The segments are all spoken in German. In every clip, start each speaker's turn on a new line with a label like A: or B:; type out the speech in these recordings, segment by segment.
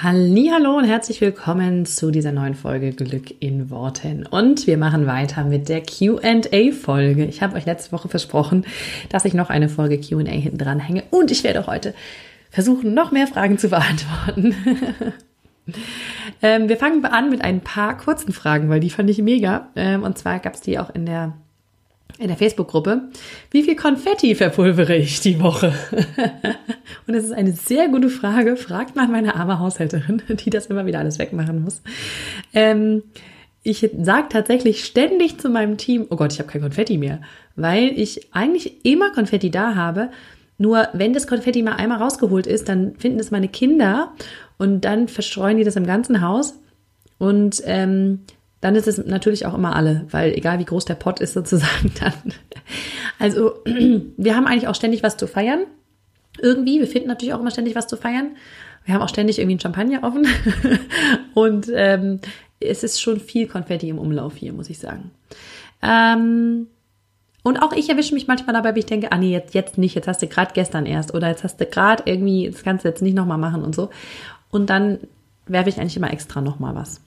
A: Hallo und herzlich willkommen zu dieser neuen Folge Glück in Worten. Und wir machen weiter mit der Q&A Folge. Ich habe euch letzte Woche versprochen, dass ich noch eine Folge Q&A hinten dran hänge und ich werde heute versuchen, noch mehr Fragen zu beantworten. ähm, wir fangen an mit ein paar kurzen Fragen, weil die fand ich mega. Ähm, und zwar gab es die auch in der in der Facebook-Gruppe, wie viel Konfetti verpulvere ich die Woche? und das ist eine sehr gute Frage. Fragt mal meine arme Haushälterin, die das immer wieder alles wegmachen muss. Ähm, ich sage tatsächlich ständig zu meinem Team, oh Gott, ich habe kein Konfetti mehr, weil ich eigentlich immer Konfetti da habe. Nur wenn das Konfetti mal einmal rausgeholt ist, dann finden es meine Kinder und dann verstreuen die das im ganzen Haus. Und ähm, dann ist es natürlich auch immer alle, weil egal wie groß der Pott ist sozusagen dann. Also wir haben eigentlich auch ständig was zu feiern. Irgendwie, wir finden natürlich auch immer ständig was zu feiern. Wir haben auch ständig irgendwie ein Champagner offen. Und ähm, es ist schon viel Konfetti im Umlauf hier, muss ich sagen. Ähm, und auch ich erwische mich manchmal dabei, wie ich denke, ah nee, jetzt, jetzt nicht, jetzt hast du gerade gestern erst oder jetzt hast du gerade irgendwie, das kannst du jetzt nicht nochmal machen und so. Und dann werfe ich eigentlich immer extra nochmal was.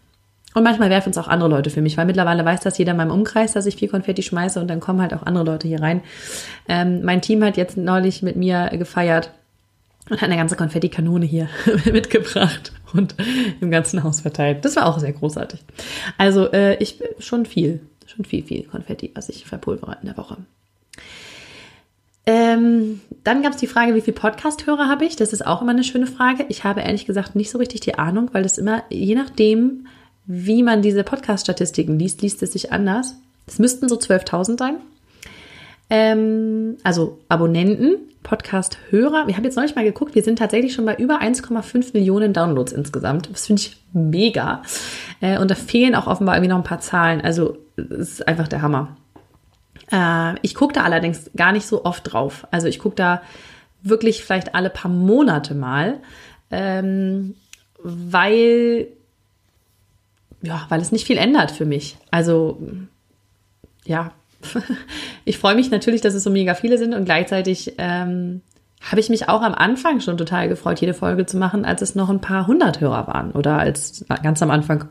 A: Und manchmal werfen es auch andere Leute für mich, weil mittlerweile weiß das jeder in meinem Umkreis, dass ich viel Konfetti schmeiße und dann kommen halt auch andere Leute hier rein. Ähm, mein Team hat jetzt neulich mit mir gefeiert und hat eine ganze Konfetti-Kanone hier mitgebracht und im ganzen Haus verteilt. Das war auch sehr großartig. Also äh, ich schon viel, schon viel, viel Konfetti, was ich verpulvere in der Woche. Ähm, dann gab es die Frage, wie viel Podcast-Hörer habe ich? Das ist auch immer eine schöne Frage. Ich habe ehrlich gesagt nicht so richtig die Ahnung, weil das immer, je nachdem, wie man diese Podcast-Statistiken liest, liest es sich anders. Es müssten so 12.000 sein. Ähm, also Abonnenten, Podcast-Hörer. Wir haben jetzt neulich mal geguckt, wir sind tatsächlich schon bei über 1,5 Millionen Downloads insgesamt. Das finde ich mega. Äh, und da fehlen auch offenbar irgendwie noch ein paar Zahlen. Also es ist einfach der Hammer. Äh, ich gucke da allerdings gar nicht so oft drauf. Also ich gucke da wirklich vielleicht alle paar Monate mal, ähm, weil ja, weil es nicht viel ändert für mich. Also, ja, ich freue mich natürlich, dass es so mega viele sind und gleichzeitig ähm, habe ich mich auch am Anfang schon total gefreut, jede Folge zu machen, als es noch ein paar hundert Hörer waren oder als ganz am Anfang.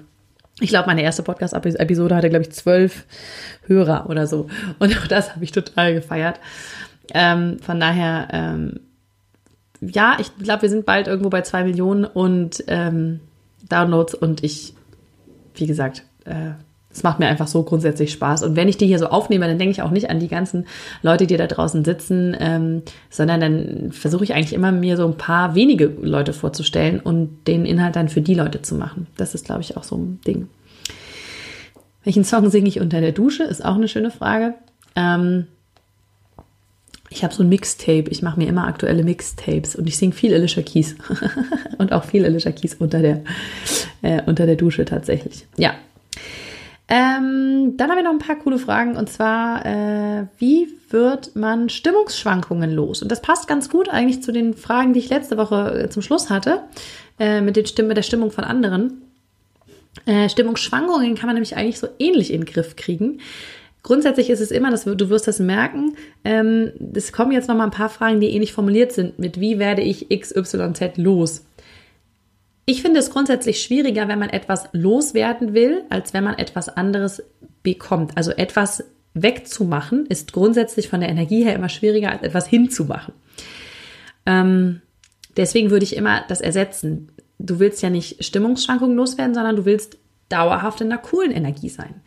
A: Ich glaube, meine erste Podcast-Episode hatte, glaube ich, zwölf Hörer oder so. Und auch das habe ich total gefeiert. Ähm, von daher, ähm, ja, ich glaube, wir sind bald irgendwo bei zwei Millionen und ähm, Downloads und ich wie gesagt, äh, es macht mir einfach so grundsätzlich Spaß. Und wenn ich die hier so aufnehme, dann denke ich auch nicht an die ganzen Leute, die da draußen sitzen, ähm, sondern dann versuche ich eigentlich immer mir so ein paar wenige Leute vorzustellen und den Inhalt dann für die Leute zu machen. Das ist, glaube ich, auch so ein Ding. Welchen Song singe ich unter der Dusche? Ist auch eine schöne Frage. Ähm, ich habe so ein Mixtape. Ich mache mir immer aktuelle Mixtapes und ich singe viel Alicia Keys und auch viel Alicia Keys unter der äh, unter der Dusche tatsächlich. Ja. Ähm, dann haben wir noch ein paar coole Fragen und zwar, äh, wie wird man Stimmungsschwankungen los? Und das passt ganz gut eigentlich zu den Fragen, die ich letzte Woche äh, zum Schluss hatte, äh, mit, den Stimm mit der Stimmung von anderen. Äh, Stimmungsschwankungen kann man nämlich eigentlich so ähnlich in den Griff kriegen. Grundsätzlich ist es immer, dass du wirst das merken. Ähm, es kommen jetzt noch mal ein paar Fragen, die ähnlich formuliert sind. Mit wie werde ich X, Y, Z los? Ich finde es grundsätzlich schwieriger, wenn man etwas loswerden will, als wenn man etwas anderes bekommt. Also etwas wegzumachen ist grundsätzlich von der Energie her immer schwieriger, als etwas hinzumachen. Ähm, deswegen würde ich immer das ersetzen. Du willst ja nicht Stimmungsschwankungen loswerden, sondern du willst dauerhaft in einer coolen Energie sein.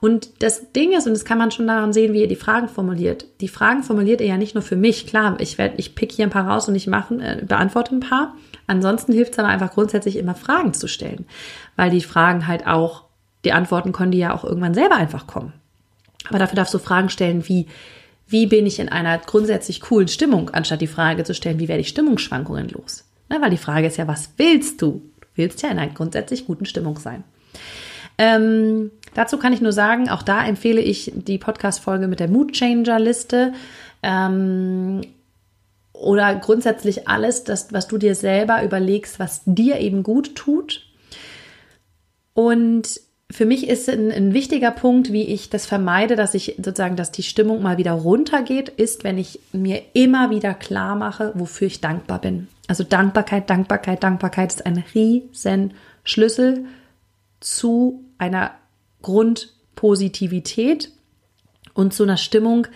A: Und das Ding ist, und das kann man schon daran sehen, wie ihr die Fragen formuliert. Die Fragen formuliert ihr ja nicht nur für mich. Klar, ich werde, ich pick hier ein paar raus und ich mache, äh, beantworte ein paar. Ansonsten hilft es aber einfach grundsätzlich immer Fragen zu stellen, weil die Fragen halt auch, die Antworten können die ja auch irgendwann selber einfach kommen. Aber dafür darfst du Fragen stellen wie, wie bin ich in einer grundsätzlich coolen Stimmung, anstatt die Frage zu stellen, wie werde ich Stimmungsschwankungen los? Na, weil die Frage ist ja, was willst du? Du willst ja in einer grundsätzlich guten Stimmung sein. Ähm, dazu kann ich nur sagen, auch da empfehle ich die Podcast-Folge mit der Mood Changer-Liste. Ähm, oder grundsätzlich alles, das, was du dir selber überlegst, was dir eben gut tut. Und für mich ist ein, ein, wichtiger Punkt, wie ich das vermeide, dass ich sozusagen, dass die Stimmung mal wieder runtergeht, ist, wenn ich mir immer wieder klar mache, wofür ich dankbar bin. Also Dankbarkeit, Dankbarkeit, Dankbarkeit ist ein riesen Schlüssel zu einer Grundpositivität und zu einer Stimmung,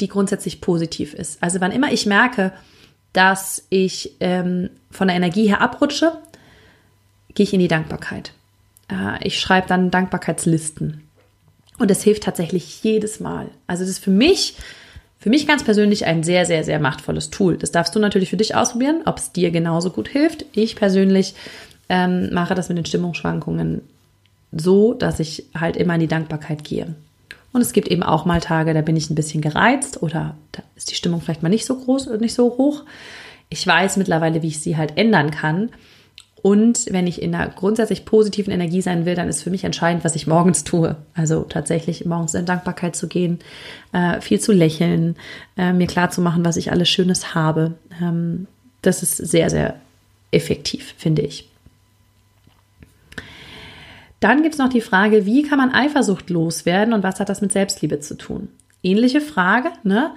A: die grundsätzlich positiv ist. Also wann immer ich merke, dass ich ähm, von der Energie her abrutsche, gehe ich in die Dankbarkeit. Äh, ich schreibe dann Dankbarkeitslisten. Und das hilft tatsächlich jedes Mal. Also das ist für mich, für mich ganz persönlich ein sehr, sehr, sehr machtvolles Tool. Das darfst du natürlich für dich ausprobieren, ob es dir genauso gut hilft. Ich persönlich ähm, mache das mit den Stimmungsschwankungen so, dass ich halt immer in die Dankbarkeit gehe. Und es gibt eben auch mal Tage, da bin ich ein bisschen gereizt oder da ist die Stimmung vielleicht mal nicht so groß und nicht so hoch. Ich weiß mittlerweile, wie ich sie halt ändern kann. Und wenn ich in einer grundsätzlich positiven Energie sein will, dann ist für mich entscheidend, was ich morgens tue. Also tatsächlich morgens in Dankbarkeit zu gehen, äh, viel zu lächeln, äh, mir klar zu machen, was ich alles Schönes habe. Ähm, das ist sehr, sehr effektiv, finde ich. Dann gibt es noch die Frage, wie kann man Eifersucht loswerden und was hat das mit Selbstliebe zu tun? Ähnliche Frage, ne?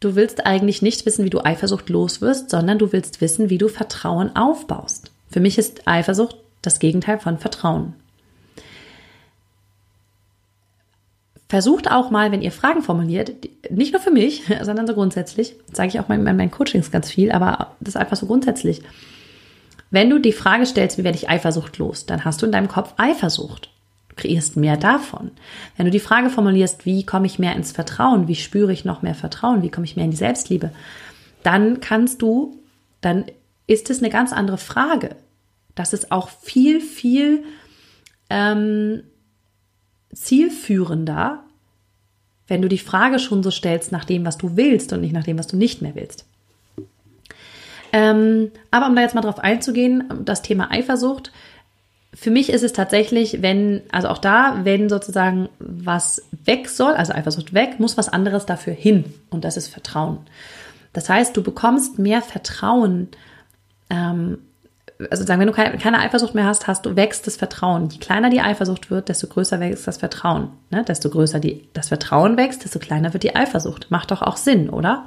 A: Du willst eigentlich nicht wissen, wie du Eifersucht los wirst, sondern du willst wissen, wie du Vertrauen aufbaust. Für mich ist Eifersucht das Gegenteil von Vertrauen. Versucht auch mal, wenn ihr Fragen formuliert, nicht nur für mich, sondern so grundsätzlich, sage ich auch in meinen Coachings ganz viel, aber das ist einfach so grundsätzlich. Wenn du die Frage stellst, wie werde ich Eifersucht los, dann hast du in deinem Kopf Eifersucht. Du kreierst mehr davon. Wenn du die Frage formulierst, wie komme ich mehr ins Vertrauen, wie spüre ich noch mehr Vertrauen, wie komme ich mehr in die Selbstliebe, dann kannst du, dann ist es eine ganz andere Frage. Das ist auch viel, viel ähm, zielführender, wenn du die Frage schon so stellst nach dem, was du willst und nicht nach dem, was du nicht mehr willst. Ähm, aber um da jetzt mal drauf einzugehen, das Thema Eifersucht. Für mich ist es tatsächlich, wenn, also auch da, wenn sozusagen was weg soll, also Eifersucht weg, muss was anderes dafür hin. Und das ist Vertrauen. Das heißt, du bekommst mehr Vertrauen ähm, also sagen, wenn du keine, Eifersucht mehr hast, hast du wächst das Vertrauen. Je kleiner die Eifersucht wird, desto größer wächst das Vertrauen. Ne? Desto größer die, das Vertrauen wächst, desto kleiner wird die Eifersucht. Macht doch auch Sinn, oder?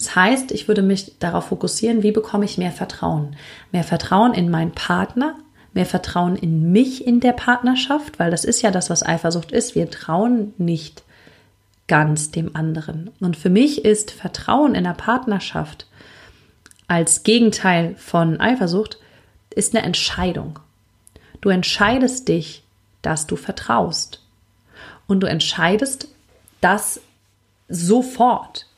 A: Das heißt, ich würde mich darauf fokussieren, wie bekomme ich mehr Vertrauen? Mehr Vertrauen in meinen Partner, mehr Vertrauen in mich in der Partnerschaft, weil das ist ja das, was Eifersucht ist. Wir trauen nicht ganz dem anderen. Und für mich ist Vertrauen in der Partnerschaft als Gegenteil von Eifersucht ist eine Entscheidung. Du entscheidest dich, dass du vertraust. Und du entscheidest das sofort.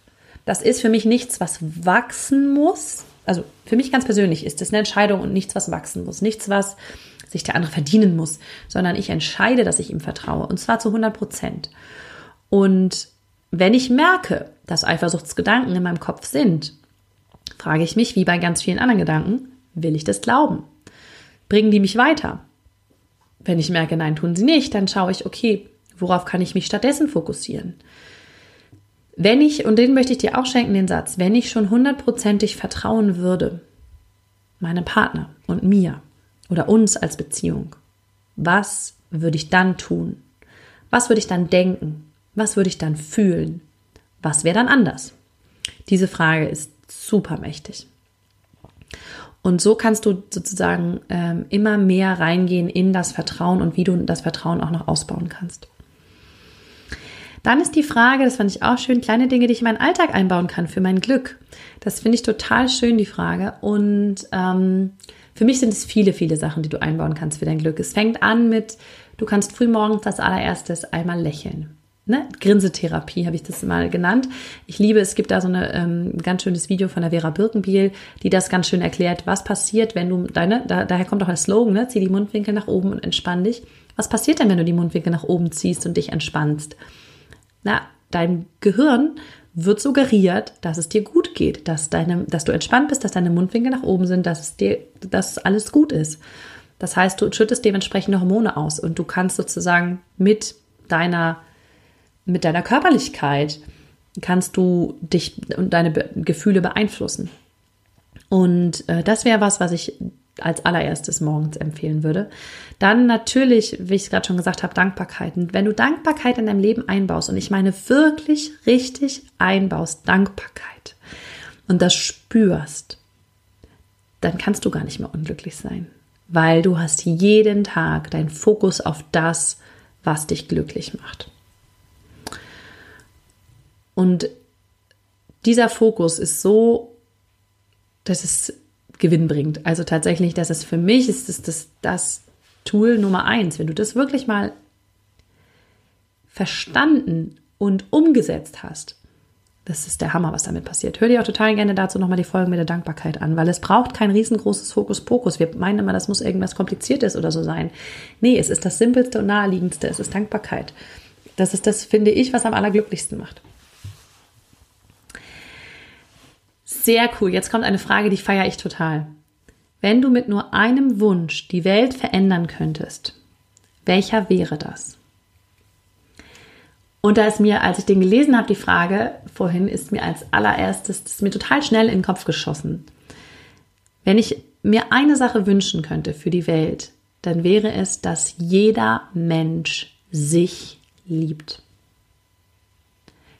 A: Das ist für mich nichts, was wachsen muss. Also für mich ganz persönlich ist das eine Entscheidung und nichts, was wachsen muss. Nichts, was sich der andere verdienen muss, sondern ich entscheide, dass ich ihm vertraue. Und zwar zu 100 Prozent. Und wenn ich merke, dass Eifersuchtsgedanken in meinem Kopf sind, frage ich mich, wie bei ganz vielen anderen Gedanken, will ich das glauben? Bringen die mich weiter? Wenn ich merke, nein, tun sie nicht, dann schaue ich, okay, worauf kann ich mich stattdessen fokussieren? Wenn ich, und den möchte ich dir auch schenken, den Satz, wenn ich schon hundertprozentig vertrauen würde, meinem Partner und mir oder uns als Beziehung, was würde ich dann tun? Was würde ich dann denken? Was würde ich dann fühlen? Was wäre dann anders? Diese Frage ist super mächtig. Und so kannst du sozusagen ähm, immer mehr reingehen in das Vertrauen und wie du das Vertrauen auch noch ausbauen kannst. Dann ist die Frage, das fand ich auch schön, kleine Dinge, die ich in meinen Alltag einbauen kann für mein Glück. Das finde ich total schön, die Frage. Und ähm, für mich sind es viele, viele Sachen, die du einbauen kannst für dein Glück. Es fängt an mit, du kannst frühmorgens als allererstes einmal lächeln ne, Grinsetherapie habe ich das mal genannt. Ich liebe, es gibt da so ein ähm, ganz schönes Video von der Vera Birkenbiel, die das ganz schön erklärt, was passiert, wenn du deine, da, daher kommt auch ein Slogan, ne, zieh die Mundwinkel nach oben und entspann dich. Was passiert denn, wenn du die Mundwinkel nach oben ziehst und dich entspannst? Na, dein Gehirn wird suggeriert, dass es dir gut geht, dass, deine, dass du entspannt bist, dass deine Mundwinkel nach oben sind, dass es dir, dass alles gut ist. Das heißt, du schüttest dementsprechende Hormone aus und du kannst sozusagen mit deiner, mit deiner Körperlichkeit kannst du dich und deine Gefühle beeinflussen. Und äh, das wäre was, was ich als allererstes morgens empfehlen würde. Dann natürlich, wie ich es gerade schon gesagt habe, Dankbarkeit. Und wenn du Dankbarkeit in deinem Leben einbaust, und ich meine wirklich richtig einbaust, Dankbarkeit, und das spürst, dann kannst du gar nicht mehr unglücklich sein, weil du hast jeden Tag deinen Fokus auf das, was dich glücklich macht. Und dieser Fokus ist so, dass es Gewinn bringt. Also tatsächlich, dass es für mich ist das, das, das Tool Nummer eins. Wenn du das wirklich mal verstanden und umgesetzt hast, das ist der Hammer, was damit passiert. Hör dir auch total gerne dazu nochmal die Folgen mit der Dankbarkeit an, weil es braucht kein riesengroßes Hokuspokus. Wir meinen immer, das muss irgendwas Kompliziertes oder so sein. Nee, es ist das Simpelste und Naheliegendste. Es ist Dankbarkeit. Das ist das, finde ich, was am allerglücklichsten macht. Sehr cool. Jetzt kommt eine Frage, die feiere ich total. Wenn du mit nur einem Wunsch die Welt verändern könntest, welcher wäre das? Und da ist mir, als ich den gelesen habe, die Frage vorhin, ist mir als allererstes, das ist mir total schnell in den Kopf geschossen. Wenn ich mir eine Sache wünschen könnte für die Welt, dann wäre es, dass jeder Mensch sich liebt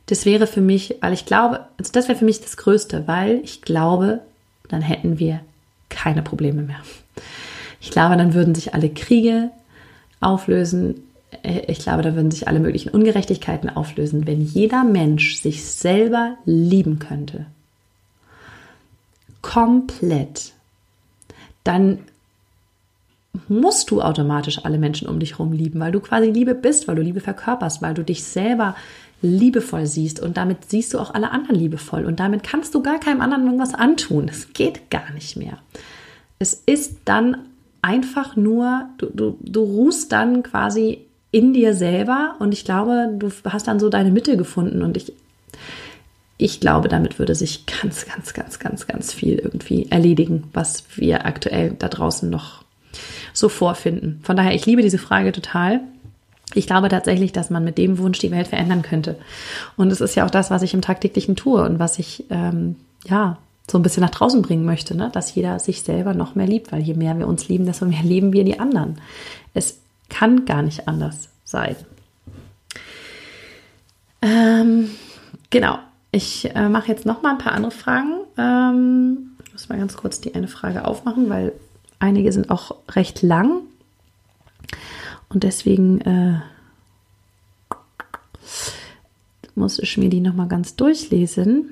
A: das wäre für mich, weil ich glaube, also das wäre für mich das Größte, weil ich glaube, dann hätten wir keine Probleme mehr. Ich glaube, dann würden sich alle Kriege auflösen. Ich glaube, da würden sich alle möglichen Ungerechtigkeiten auflösen, wenn jeder Mensch sich selber lieben könnte. Komplett. Dann musst du automatisch alle Menschen um dich herum lieben, weil du quasi Liebe bist, weil du Liebe verkörperst, weil du dich selber liebevoll siehst und damit siehst du auch alle anderen liebevoll und damit kannst du gar keinem anderen irgendwas antun. Es geht gar nicht mehr. Es ist dann einfach nur, du, du, du ruhst dann quasi in dir selber und ich glaube, du hast dann so deine Mitte gefunden und ich, ich glaube, damit würde sich ganz, ganz, ganz, ganz, ganz viel irgendwie erledigen, was wir aktuell da draußen noch so vorfinden. Von daher, ich liebe diese Frage total. Ich glaube tatsächlich, dass man mit dem Wunsch die Welt verändern könnte. Und es ist ja auch das, was ich im tagtäglichen tue und was ich ähm, ja so ein bisschen nach draußen bringen möchte, ne? dass jeder sich selber noch mehr liebt, weil je mehr wir uns lieben, desto mehr lieben wir die anderen. Es kann gar nicht anders sein. Ähm, genau. Ich äh, mache jetzt noch mal ein paar andere Fragen. Ähm, ich muss mal ganz kurz die eine Frage aufmachen, weil einige sind auch recht lang. Und deswegen äh, muss ich mir die nochmal ganz durchlesen.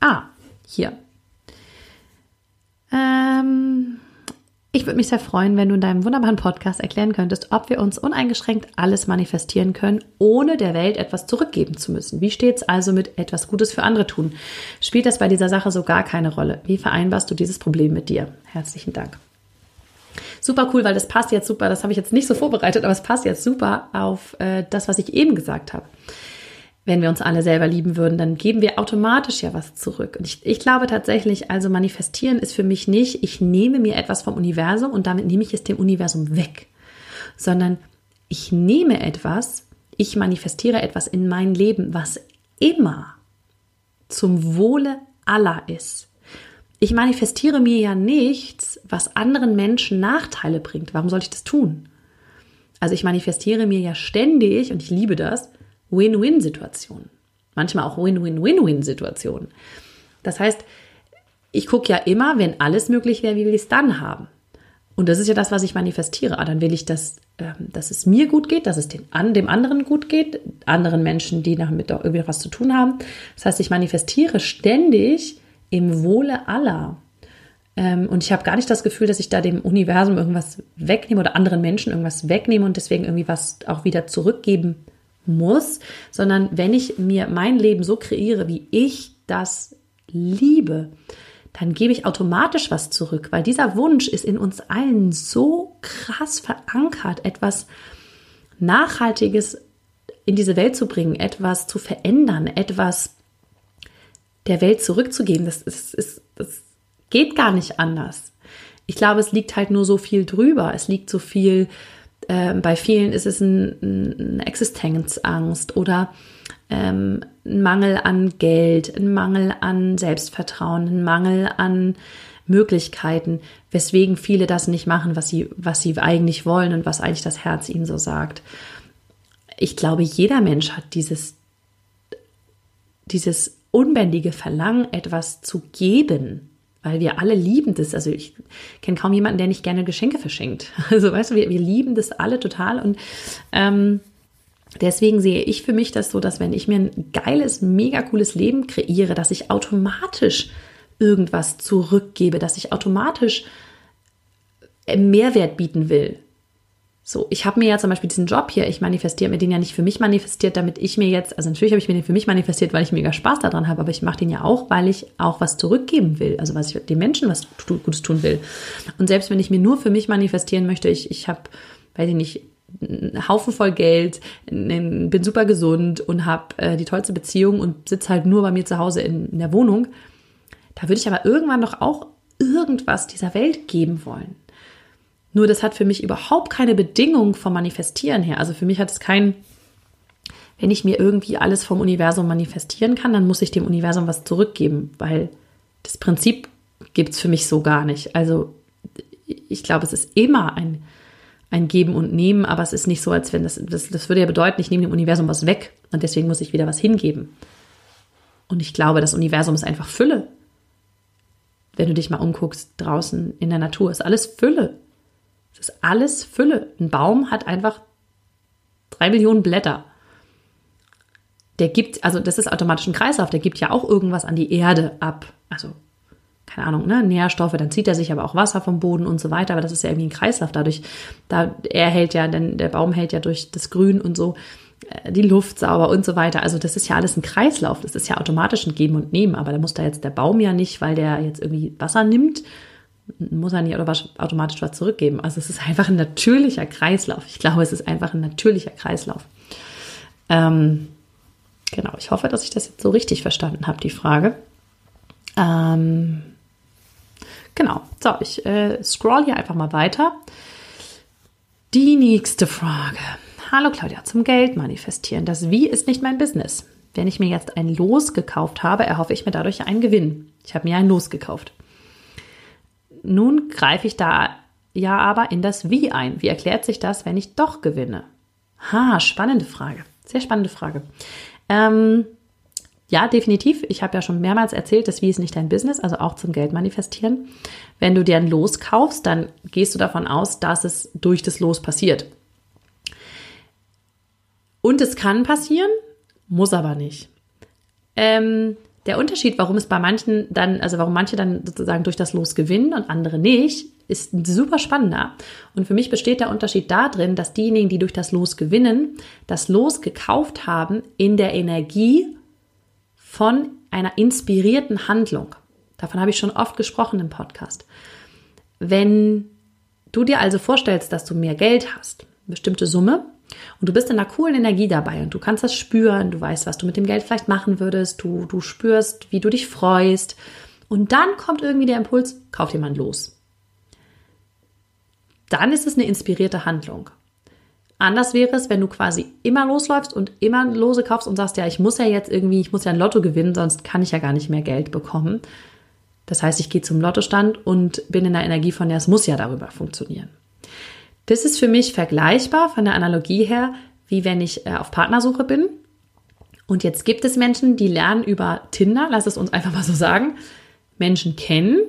A: Ah, hier. Ähm, ich würde mich sehr freuen, wenn du in deinem wunderbaren Podcast erklären könntest, ob wir uns uneingeschränkt alles manifestieren können, ohne der Welt etwas zurückgeben zu müssen. Wie steht es also mit etwas Gutes für andere tun? Spielt das bei dieser Sache so gar keine Rolle? Wie vereinbarst du dieses Problem mit dir? Herzlichen Dank. Super cool, weil das passt jetzt super. Das habe ich jetzt nicht so vorbereitet, aber es passt jetzt super auf äh, das, was ich eben gesagt habe. Wenn wir uns alle selber lieben würden, dann geben wir automatisch ja was zurück. Und ich, ich glaube tatsächlich, also manifestieren ist für mich nicht, ich nehme mir etwas vom Universum und damit nehme ich es dem Universum weg, sondern ich nehme etwas, ich manifestiere etwas in mein Leben, was immer zum Wohle aller ist. Ich manifestiere mir ja nichts, was anderen Menschen Nachteile bringt. Warum soll ich das tun? Also ich manifestiere mir ja ständig, und ich liebe das, Win-Win-Situationen. Manchmal auch Win-Win-Win-Win-Situationen. Das heißt, ich gucke ja immer, wenn alles möglich wäre, wie will ich es dann haben? Und das ist ja das, was ich manifestiere. Ah, dann will ich, dass, ähm, dass es mir gut geht, dass es dem, dem anderen gut geht, anderen Menschen, die damit auch irgendwie was zu tun haben. Das heißt, ich manifestiere ständig im Wohle aller. Ähm, und ich habe gar nicht das Gefühl, dass ich da dem Universum irgendwas wegnehme oder anderen Menschen irgendwas wegnehme und deswegen irgendwie was auch wieder zurückgeben muss, sondern wenn ich mir mein Leben so kreiere, wie ich das liebe, dann gebe ich automatisch was zurück, weil dieser Wunsch ist in uns allen so krass verankert, etwas Nachhaltiges in diese Welt zu bringen, etwas zu verändern, etwas der Welt zurückzugeben. Das, ist, ist, das geht gar nicht anders. Ich glaube, es liegt halt nur so viel drüber. Es liegt so viel, äh, bei vielen ist es ein, ein, eine Existenzangst oder ähm, ein Mangel an Geld, ein Mangel an Selbstvertrauen, ein Mangel an Möglichkeiten, weswegen viele das nicht machen, was sie, was sie eigentlich wollen und was eigentlich das Herz ihnen so sagt. Ich glaube, jeder Mensch hat dieses, dieses unbändige Verlangen, etwas zu geben, weil wir alle lieben das. Also ich kenne kaum jemanden, der nicht gerne Geschenke verschenkt. Also weißt du, wir, wir lieben das alle total und ähm, Deswegen sehe ich für mich das so, dass wenn ich mir ein geiles, mega cooles Leben kreiere, dass ich automatisch irgendwas zurückgebe, dass ich automatisch Mehrwert bieten will. So, ich habe mir ja zum Beispiel diesen Job hier, ich manifestiere mir den ja nicht für mich manifestiert, damit ich mir jetzt, also natürlich habe ich mir den für mich manifestiert, weil ich mega Spaß daran habe, aber ich mache den ja auch, weil ich auch was zurückgeben will, also was ich den Menschen was Gutes tun will. Und selbst wenn ich mir nur für mich manifestieren möchte, ich, ich habe, weiß ich nicht, einen Haufen voll Geld, bin super gesund und habe äh, die tollste Beziehung und sitze halt nur bei mir zu Hause in, in der Wohnung, da würde ich aber irgendwann doch auch irgendwas dieser Welt geben wollen. Nur das hat für mich überhaupt keine Bedingung vom Manifestieren her. Also für mich hat es kein, wenn ich mir irgendwie alles vom Universum manifestieren kann, dann muss ich dem Universum was zurückgeben, weil das Prinzip gibt es für mich so gar nicht. Also ich glaube, es ist immer ein, ein Geben und Nehmen, aber es ist nicht so, als wenn das, das, das würde ja bedeuten, ich nehme dem Universum was weg und deswegen muss ich wieder was hingeben. Und ich glaube, das Universum ist einfach Fülle. Wenn du dich mal umguckst draußen in der Natur, ist alles Fülle. Es ist alles Fülle. Ein Baum hat einfach drei Millionen Blätter. Der gibt, also das ist automatisch ein Kreislauf, der gibt ja auch irgendwas an die Erde ab. Also, keine Ahnung, ne, Nährstoffe, dann zieht er sich aber auch Wasser vom Boden und so weiter, aber das ist ja irgendwie ein Kreislauf. Dadurch, da, er hält ja, denn der Baum hält ja durch das Grün und so äh, die Luft sauber und so weiter. Also das ist ja alles ein Kreislauf. Das ist ja automatisch ein Geben und Nehmen. Aber da muss da jetzt der Baum ja nicht, weil der jetzt irgendwie Wasser nimmt, muss er nicht automatisch was zurückgeben. Also es ist einfach ein natürlicher Kreislauf. Ich glaube, es ist einfach ein natürlicher Kreislauf. Ähm, genau, ich hoffe, dass ich das jetzt so richtig verstanden habe, die Frage. Ähm, genau, so, ich äh, scroll hier einfach mal weiter. Die nächste Frage. Hallo Claudia, zum Geld manifestieren. Das Wie ist nicht mein Business. Wenn ich mir jetzt ein Los gekauft habe, erhoffe ich mir dadurch einen Gewinn. Ich habe mir ein Los gekauft. Nun greife ich da ja aber in das Wie ein. Wie erklärt sich das, wenn ich doch gewinne? Ha, spannende Frage. Sehr spannende Frage. Ähm, ja, definitiv. Ich habe ja schon mehrmals erzählt, das Wie ist nicht dein Business, also auch zum Geld manifestieren. Wenn du dir ein Los kaufst, dann gehst du davon aus, dass es durch das Los passiert. Und es kann passieren, muss aber nicht. Ähm, der Unterschied, warum es bei manchen dann, also warum manche dann sozusagen durch das Los gewinnen und andere nicht, ist super spannender. Und für mich besteht der Unterschied darin, dass diejenigen, die durch das Los gewinnen, das Los gekauft haben in der Energie von einer inspirierten Handlung. Davon habe ich schon oft gesprochen im Podcast. Wenn du dir also vorstellst, dass du mehr Geld hast, bestimmte Summe, und du bist in einer coolen Energie dabei und du kannst das spüren, du weißt, was du mit dem Geld vielleicht machen würdest, du, du spürst, wie du dich freust. Und dann kommt irgendwie der Impuls, kauf dir mal los. Dann ist es eine inspirierte Handlung. Anders wäre es, wenn du quasi immer losläufst und immer Lose kaufst und sagst, ja, ich muss ja jetzt irgendwie, ich muss ja ein Lotto gewinnen, sonst kann ich ja gar nicht mehr Geld bekommen. Das heißt, ich gehe zum Lottostand und bin in der Energie von, ja, es muss ja darüber funktionieren. Das ist für mich vergleichbar von der Analogie her, wie wenn ich äh, auf Partnersuche bin. Und jetzt gibt es Menschen, die lernen über Tinder, lass es uns einfach mal so sagen, Menschen kennen.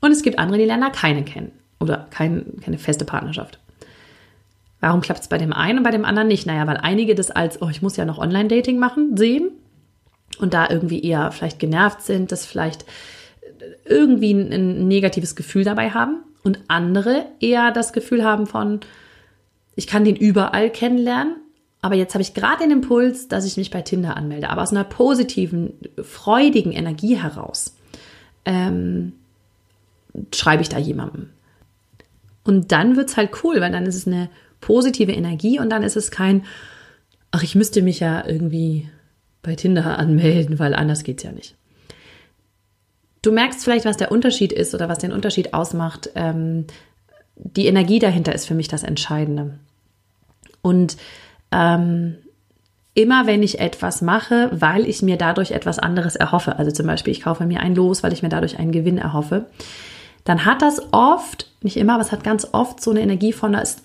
A: Und es gibt andere, die lernen da keine kennen oder kein, keine feste Partnerschaft. Warum klappt es bei dem einen und bei dem anderen nicht? Naja, weil einige das als, oh, ich muss ja noch Online-Dating machen, sehen und da irgendwie eher vielleicht genervt sind, das vielleicht irgendwie ein, ein negatives Gefühl dabei haben und andere eher das Gefühl haben von, ich kann den überall kennenlernen, aber jetzt habe ich gerade den Impuls, dass ich mich bei Tinder anmelde, aber aus einer positiven, freudigen Energie heraus ähm, schreibe ich da jemandem. Und dann wird es halt cool, weil dann ist es eine positive Energie und dann ist es kein, ach, ich müsste mich ja irgendwie bei Tinder anmelden, weil anders geht es ja nicht. Du merkst vielleicht, was der Unterschied ist oder was den Unterschied ausmacht. Ähm, die Energie dahinter ist für mich das Entscheidende. Und ähm, immer wenn ich etwas mache, weil ich mir dadurch etwas anderes erhoffe, also zum Beispiel ich kaufe mir ein Los, weil ich mir dadurch einen Gewinn erhoffe, dann hat das oft, nicht immer, aber es hat ganz oft so eine Energie von, da ist,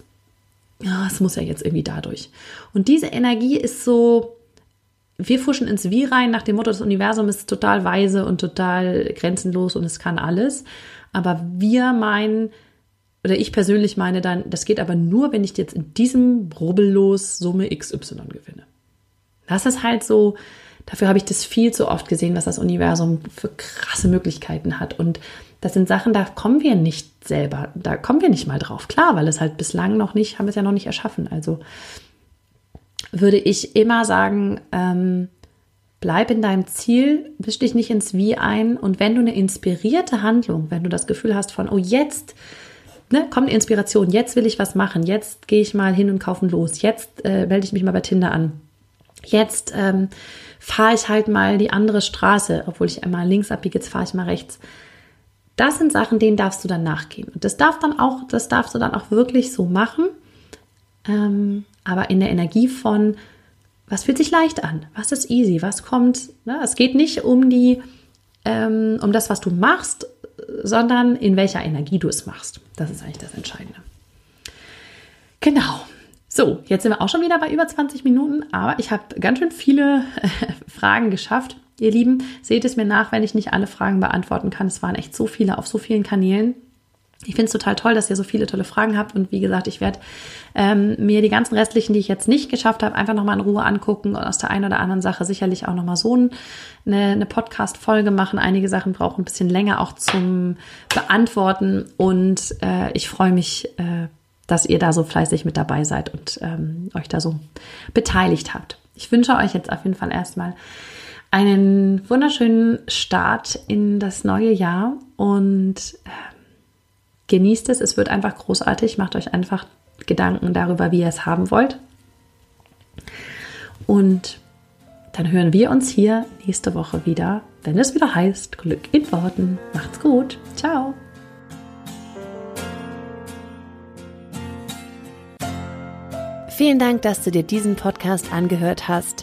A: ja, es muss ja jetzt irgendwie dadurch. Und diese Energie ist so, wir fuschen ins Wie rein nach dem Motto, das Universum ist total weise und total grenzenlos und es kann alles. Aber wir meinen, oder ich persönlich meine dann, das geht aber nur, wenn ich jetzt in diesem Rubbellos Summe XY gewinne. Das ist halt so, dafür habe ich das viel zu oft gesehen, was das Universum für krasse Möglichkeiten hat. Und das sind Sachen, da kommen wir nicht selber, da kommen wir nicht mal drauf. Klar, weil es halt bislang noch nicht, haben wir es ja noch nicht erschaffen. Also würde ich immer sagen, ähm, bleib in deinem Ziel, wisch dich nicht ins Wie ein. Und wenn du eine inspirierte Handlung, wenn du das Gefühl hast von, oh, jetzt ne, kommt eine Inspiration, jetzt will ich was machen, jetzt gehe ich mal hin und kaufen los, jetzt äh, melde ich mich mal bei Tinder an, jetzt ähm, fahre ich halt mal die andere Straße, obwohl ich einmal links abbiege, jetzt fahre ich mal rechts. Das sind Sachen, denen darfst du dann nachgehen. Und das darf dann auch, das darfst du dann auch wirklich so machen. Ähm, aber in der Energie von, was fühlt sich leicht an? Was ist easy? Was kommt? Ne? Es geht nicht um die, ähm, um das, was du machst, sondern in welcher Energie du es machst. Das ist eigentlich das Entscheidende. Genau. So, jetzt sind wir auch schon wieder bei über 20 Minuten, aber ich habe ganz schön viele Fragen geschafft. Ihr Lieben, seht es mir nach, wenn ich nicht alle Fragen beantworten kann. Es waren echt so viele auf so vielen Kanälen. Ich finde es total toll, dass ihr so viele tolle Fragen habt. Und wie gesagt, ich werde ähm, mir die ganzen restlichen, die ich jetzt nicht geschafft habe, einfach nochmal in Ruhe angucken und aus der einen oder anderen Sache sicherlich auch nochmal so eine, eine Podcast-Folge machen. Einige Sachen brauchen ein bisschen länger auch zum Beantworten. Und äh, ich freue mich, äh, dass ihr da so fleißig mit dabei seid und ähm, euch da so beteiligt habt. Ich wünsche euch jetzt auf jeden Fall erstmal einen wunderschönen Start in das neue Jahr und äh, Genießt es, es wird einfach großartig. Macht euch einfach Gedanken darüber, wie ihr es haben wollt. Und dann hören wir uns hier nächste Woche wieder, wenn es wieder heißt Glück in Worten. Macht's gut. Ciao.
B: Vielen Dank, dass du dir diesen Podcast angehört hast.